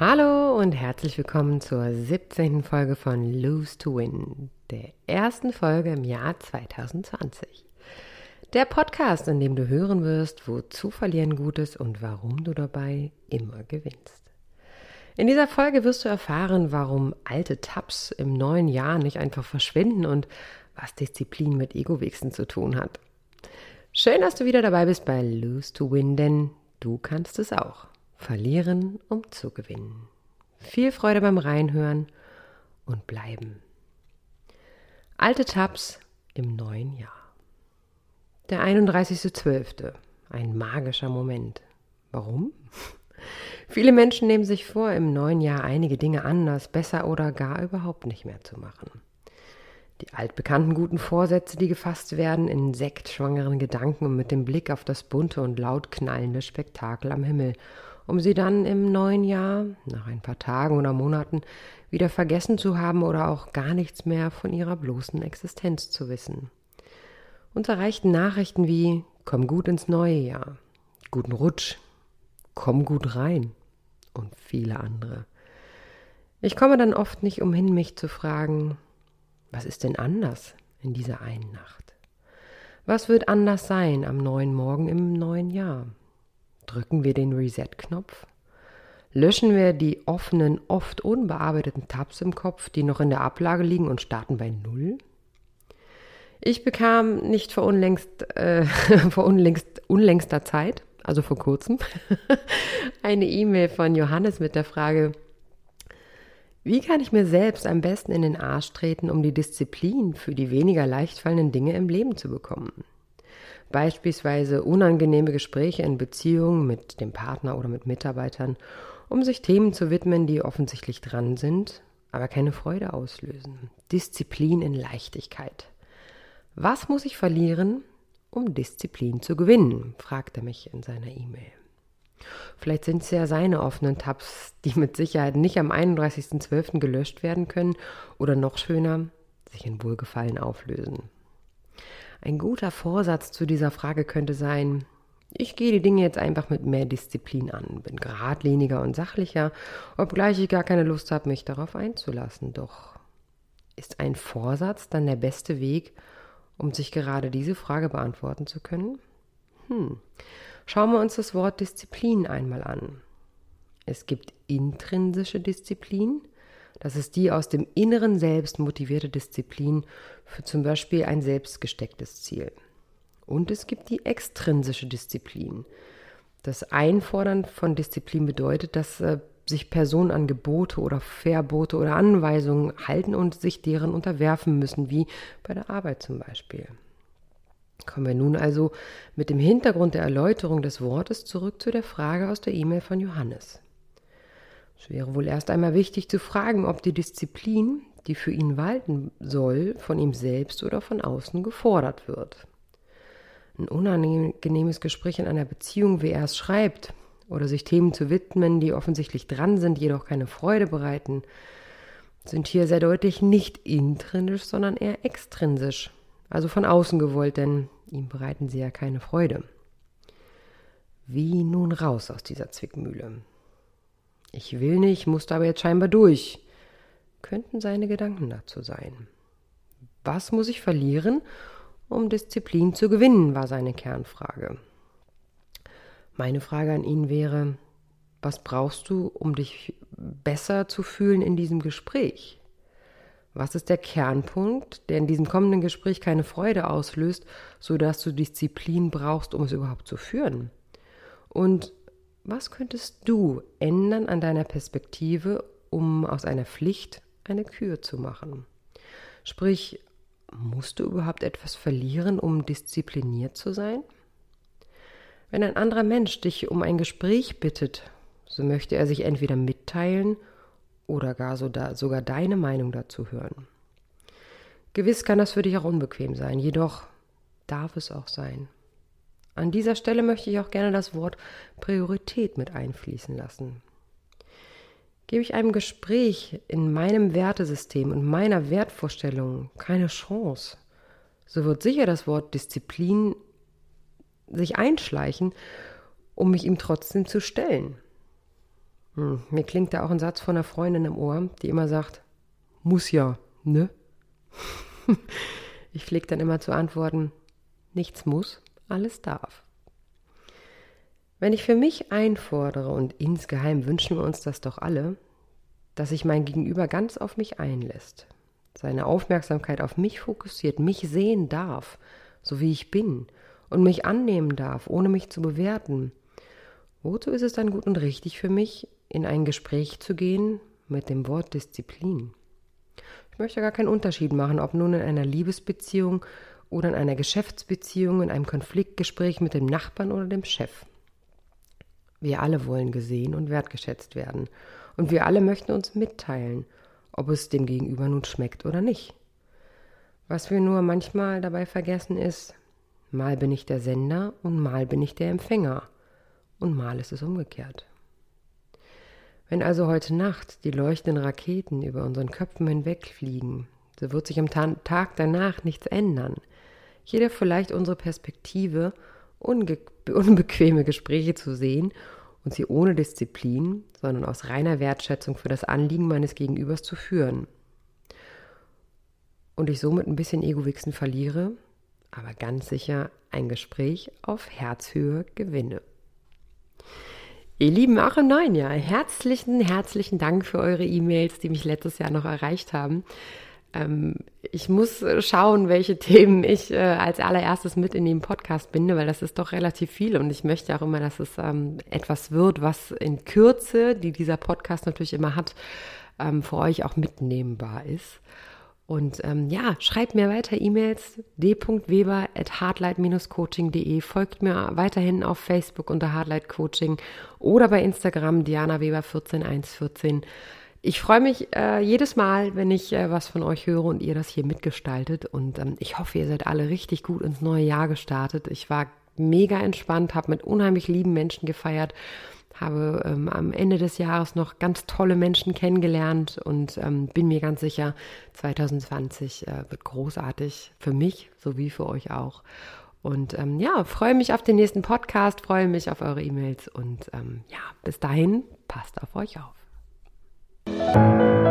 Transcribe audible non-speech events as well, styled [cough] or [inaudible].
Hallo und herzlich willkommen zur 17. Folge von Lose to Win, der ersten Folge im Jahr 2020. Der Podcast, in dem du hören wirst, wozu verlieren gut ist und warum du dabei immer gewinnst. In dieser Folge wirst du erfahren, warum alte Tabs im neuen Jahr nicht einfach verschwinden und was Disziplin mit Ego-Wichsen zu tun hat. Schön, dass du wieder dabei bist bei Lose to Win, denn du kannst es auch. Verlieren, um zu gewinnen. Viel Freude beim Reinhören und bleiben. Alte Tabs im neuen Jahr. Der 31.12. Ein magischer Moment. Warum? [laughs] Viele Menschen nehmen sich vor, im neuen Jahr einige Dinge anders, besser oder gar überhaupt nicht mehr zu machen. Die altbekannten guten Vorsätze, die gefasst werden in sektschwangeren Gedanken und mit dem Blick auf das bunte und laut knallende Spektakel am Himmel um sie dann im neuen Jahr, nach ein paar Tagen oder Monaten, wieder vergessen zu haben oder auch gar nichts mehr von ihrer bloßen Existenz zu wissen. Uns erreichten Nachrichten wie Komm gut ins neue Jahr, guten Rutsch, komm gut rein und viele andere. Ich komme dann oft nicht umhin, mich zu fragen, was ist denn anders in dieser einen Nacht? Was wird anders sein am neuen Morgen im neuen Jahr? Drücken wir den Reset-Knopf? Löschen wir die offenen, oft unbearbeiteten Tabs im Kopf, die noch in der Ablage liegen und starten bei Null? Ich bekam nicht vor unlängst, äh, [laughs] vor unlängst, unlängster Zeit, also vor kurzem, [laughs] eine E-Mail von Johannes mit der Frage, wie kann ich mir selbst am besten in den Arsch treten, um die Disziplin für die weniger leicht fallenden Dinge im Leben zu bekommen? Beispielsweise unangenehme Gespräche in Beziehungen mit dem Partner oder mit Mitarbeitern, um sich Themen zu widmen, die offensichtlich dran sind, aber keine Freude auslösen. Disziplin in Leichtigkeit. Was muss ich verlieren, um Disziplin zu gewinnen? fragt er mich in seiner E-Mail. Vielleicht sind es ja seine offenen Tabs, die mit Sicherheit nicht am 31.12. gelöscht werden können oder noch schöner, sich in Wohlgefallen auflösen. Ein guter Vorsatz zu dieser Frage könnte sein, ich gehe die Dinge jetzt einfach mit mehr Disziplin an, bin geradliniger und sachlicher, obgleich ich gar keine Lust habe, mich darauf einzulassen. Doch ist ein Vorsatz dann der beste Weg, um sich gerade diese Frage beantworten zu können? Hm. Schauen wir uns das Wort Disziplin einmal an. Es gibt intrinsische Disziplin, das ist die aus dem inneren Selbst motivierte Disziplin für zum Beispiel ein selbstgestecktes Ziel. Und es gibt die extrinsische Disziplin. Das Einfordern von Disziplin bedeutet, dass äh, sich Personen an Gebote oder Verbote oder Anweisungen halten und sich deren unterwerfen müssen, wie bei der Arbeit zum Beispiel. Kommen wir nun also mit dem Hintergrund der Erläuterung des Wortes zurück zu der Frage aus der E-Mail von Johannes. Es wäre wohl erst einmal wichtig zu fragen, ob die Disziplin, die für ihn walten soll, von ihm selbst oder von außen gefordert wird. Ein unangenehmes Gespräch in einer Beziehung, wie er es schreibt, oder sich Themen zu widmen, die offensichtlich dran sind, jedoch keine Freude bereiten, sind hier sehr deutlich nicht intrinsisch, sondern eher extrinsisch, also von außen gewollt, denn ihm bereiten sie ja keine Freude. Wie nun raus aus dieser Zwickmühle? Ich will nicht, musste aber jetzt scheinbar durch. Könnten seine Gedanken dazu sein. Was muss ich verlieren, um Disziplin zu gewinnen, war seine Kernfrage. Meine Frage an ihn wäre, was brauchst du, um dich besser zu fühlen in diesem Gespräch? Was ist der Kernpunkt, der in diesem kommenden Gespräch keine Freude auslöst, sodass du Disziplin brauchst, um es überhaupt zu führen? Und was könntest du ändern an deiner Perspektive, um aus einer Pflicht eine Kür zu machen? Sprich, musst du überhaupt etwas verlieren, um diszipliniert zu sein? Wenn ein anderer Mensch dich um ein Gespräch bittet, so möchte er sich entweder mitteilen oder gar so da, sogar deine Meinung dazu hören. Gewiss kann das für dich auch unbequem sein, jedoch darf es auch sein. An dieser Stelle möchte ich auch gerne das Wort Priorität mit einfließen lassen. Gebe ich einem Gespräch in meinem Wertesystem und meiner Wertvorstellung keine Chance, so wird sicher das Wort Disziplin sich einschleichen, um mich ihm trotzdem zu stellen. Hm, mir klingt da auch ein Satz von einer Freundin im Ohr, die immer sagt, muss ja, ne? [laughs] ich pflege dann immer zu antworten, nichts muss, alles darf. Wenn ich für mich einfordere, und insgeheim wünschen wir uns das doch alle, dass sich mein Gegenüber ganz auf mich einlässt, seine Aufmerksamkeit auf mich fokussiert, mich sehen darf, so wie ich bin, und mich annehmen darf, ohne mich zu bewerten, wozu ist es dann gut und richtig für mich, in ein Gespräch zu gehen mit dem Wort Disziplin? Ich möchte gar keinen Unterschied machen, ob nun in einer Liebesbeziehung oder in einer Geschäftsbeziehung, in einem Konfliktgespräch mit dem Nachbarn oder dem Chef. Wir alle wollen gesehen und wertgeschätzt werden. Und wir alle möchten uns mitteilen, ob es dem Gegenüber nun schmeckt oder nicht. Was wir nur manchmal dabei vergessen ist, mal bin ich der Sender und mal bin ich der Empfänger und mal ist es umgekehrt. Wenn also heute Nacht die leuchtenden Raketen über unseren Köpfen hinwegfliegen, so wird sich am Tag danach nichts ändern. Jeder vielleicht unsere Perspektive unbequeme Gespräche zu sehen und sie ohne Disziplin, sondern aus reiner Wertschätzung für das Anliegen meines Gegenübers zu führen. Und ich somit ein bisschen Ego-Wichsen verliere, aber ganz sicher ein Gespräch auf Herzhöhe gewinne. Ihr Lieben, auch im neuen Jahr, herzlichen, herzlichen Dank für eure E-Mails, die mich letztes Jahr noch erreicht haben. Ähm, ich muss schauen, welche [laughs] Themen ich äh, als allererstes mit in den Podcast binde, weil das ist doch relativ viel und ich möchte auch immer, dass es ähm, etwas wird, was in Kürze, die dieser Podcast natürlich immer hat, ähm, für euch auch mitnehmbar ist. Und ähm, ja, schreibt mir weiter E-Mails d.weber at hardlight-coaching.de. Folgt mir weiterhin auf Facebook unter Hardlight Coaching oder bei Instagram Diana Weber 14114. Ich freue mich äh, jedes Mal, wenn ich äh, was von euch höre und ihr das hier mitgestaltet. Und ähm, ich hoffe, ihr seid alle richtig gut ins neue Jahr gestartet. Ich war mega entspannt, habe mit unheimlich lieben Menschen gefeiert, habe ähm, am Ende des Jahres noch ganz tolle Menschen kennengelernt und ähm, bin mir ganz sicher, 2020 äh, wird großartig für mich sowie für euch auch. Und ähm, ja, freue mich auf den nächsten Podcast, freue mich auf eure E-Mails und ähm, ja, bis dahin, passt auf euch auf. Thank you.